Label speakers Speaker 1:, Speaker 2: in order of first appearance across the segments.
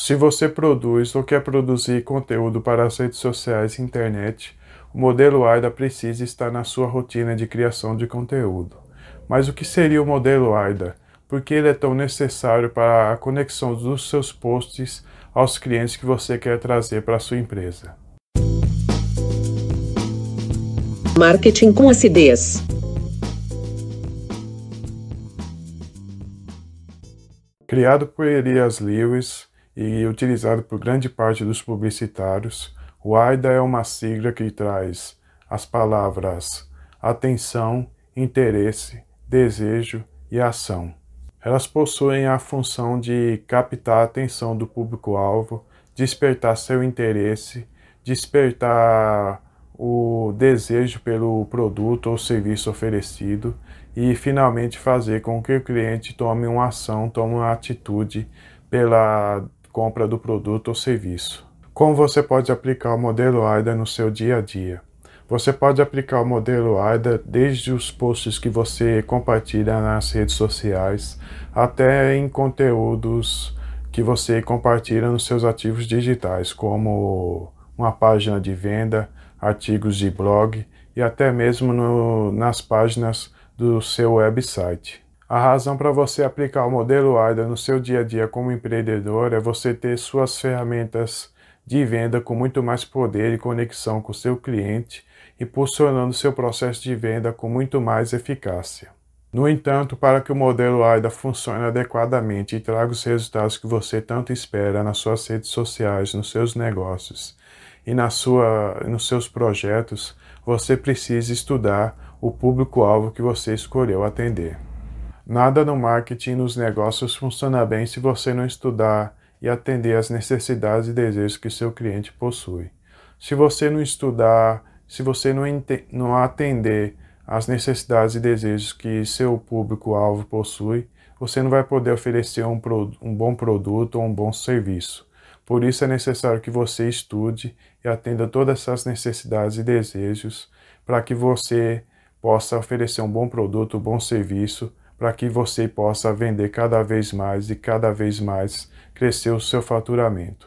Speaker 1: Se você produz ou quer produzir conteúdo para as redes sociais e internet, o modelo AIDA precisa estar na sua rotina de criação de conteúdo. Mas o que seria o modelo AIDA? Por que ele é tão necessário para a conexão dos seus posts aos clientes que você quer trazer para a sua empresa?
Speaker 2: Marketing com acidez.
Speaker 1: Criado por Elias Lewis e utilizado por grande parte dos publicitários, o AIDA é uma sigla que traz as palavras atenção, interesse, desejo e ação. Elas possuem a função de captar a atenção do público-alvo, despertar seu interesse, despertar o desejo pelo produto ou serviço oferecido e, finalmente, fazer com que o cliente tome uma ação, tome uma atitude pela compra do produto ou serviço. Como você pode aplicar o modelo AIDA no seu dia a dia? Você pode aplicar o modelo AIDA desde os posts que você compartilha nas redes sociais até em conteúdos que você compartilha nos seus ativos digitais, como uma página de venda, artigos de blog e até mesmo no, nas páginas do seu website. A razão para você aplicar o modelo AIDA no seu dia a dia como empreendedor é você ter suas ferramentas de venda com muito mais poder e conexão com o seu cliente, impulsionando seu processo de venda com muito mais eficácia. No entanto, para que o modelo AIDA funcione adequadamente e traga os resultados que você tanto espera nas suas redes sociais, nos seus negócios e na sua, nos seus projetos, você precisa estudar o público-alvo que você escolheu atender. Nada no marketing e nos negócios funciona bem se você não estudar e atender às necessidades e desejos que seu cliente possui. Se você não estudar, se você não, não atender às necessidades e desejos que seu público-alvo possui, você não vai poder oferecer um, um bom produto ou um bom serviço. Por isso é necessário que você estude e atenda todas essas necessidades e desejos para que você possa oferecer um bom produto, um bom serviço para que você possa vender cada vez mais e cada vez mais crescer o seu faturamento.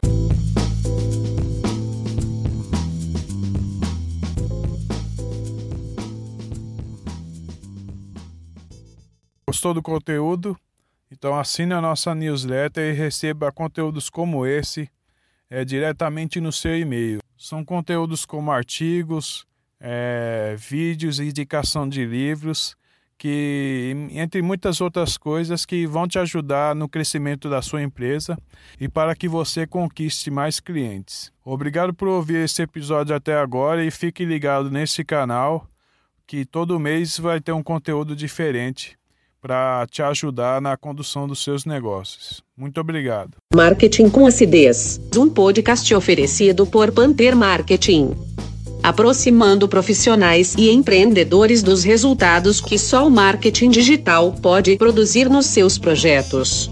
Speaker 1: Gostou do conteúdo? Então assine a nossa newsletter e receba conteúdos como esse é, diretamente no seu e-mail. São conteúdos como artigos, é, vídeos indicação de livros que entre muitas outras coisas que vão te ajudar no crescimento da sua empresa e para que você conquiste mais clientes. Obrigado por ouvir esse episódio até agora e fique ligado nesse canal que todo mês vai ter um conteúdo diferente para te ajudar na condução dos seus negócios. Muito obrigado.
Speaker 2: Marketing com acidez. Um podcast oferecido por Panther Marketing aproximando profissionais e empreendedores dos resultados que só o marketing digital pode produzir nos seus projetos.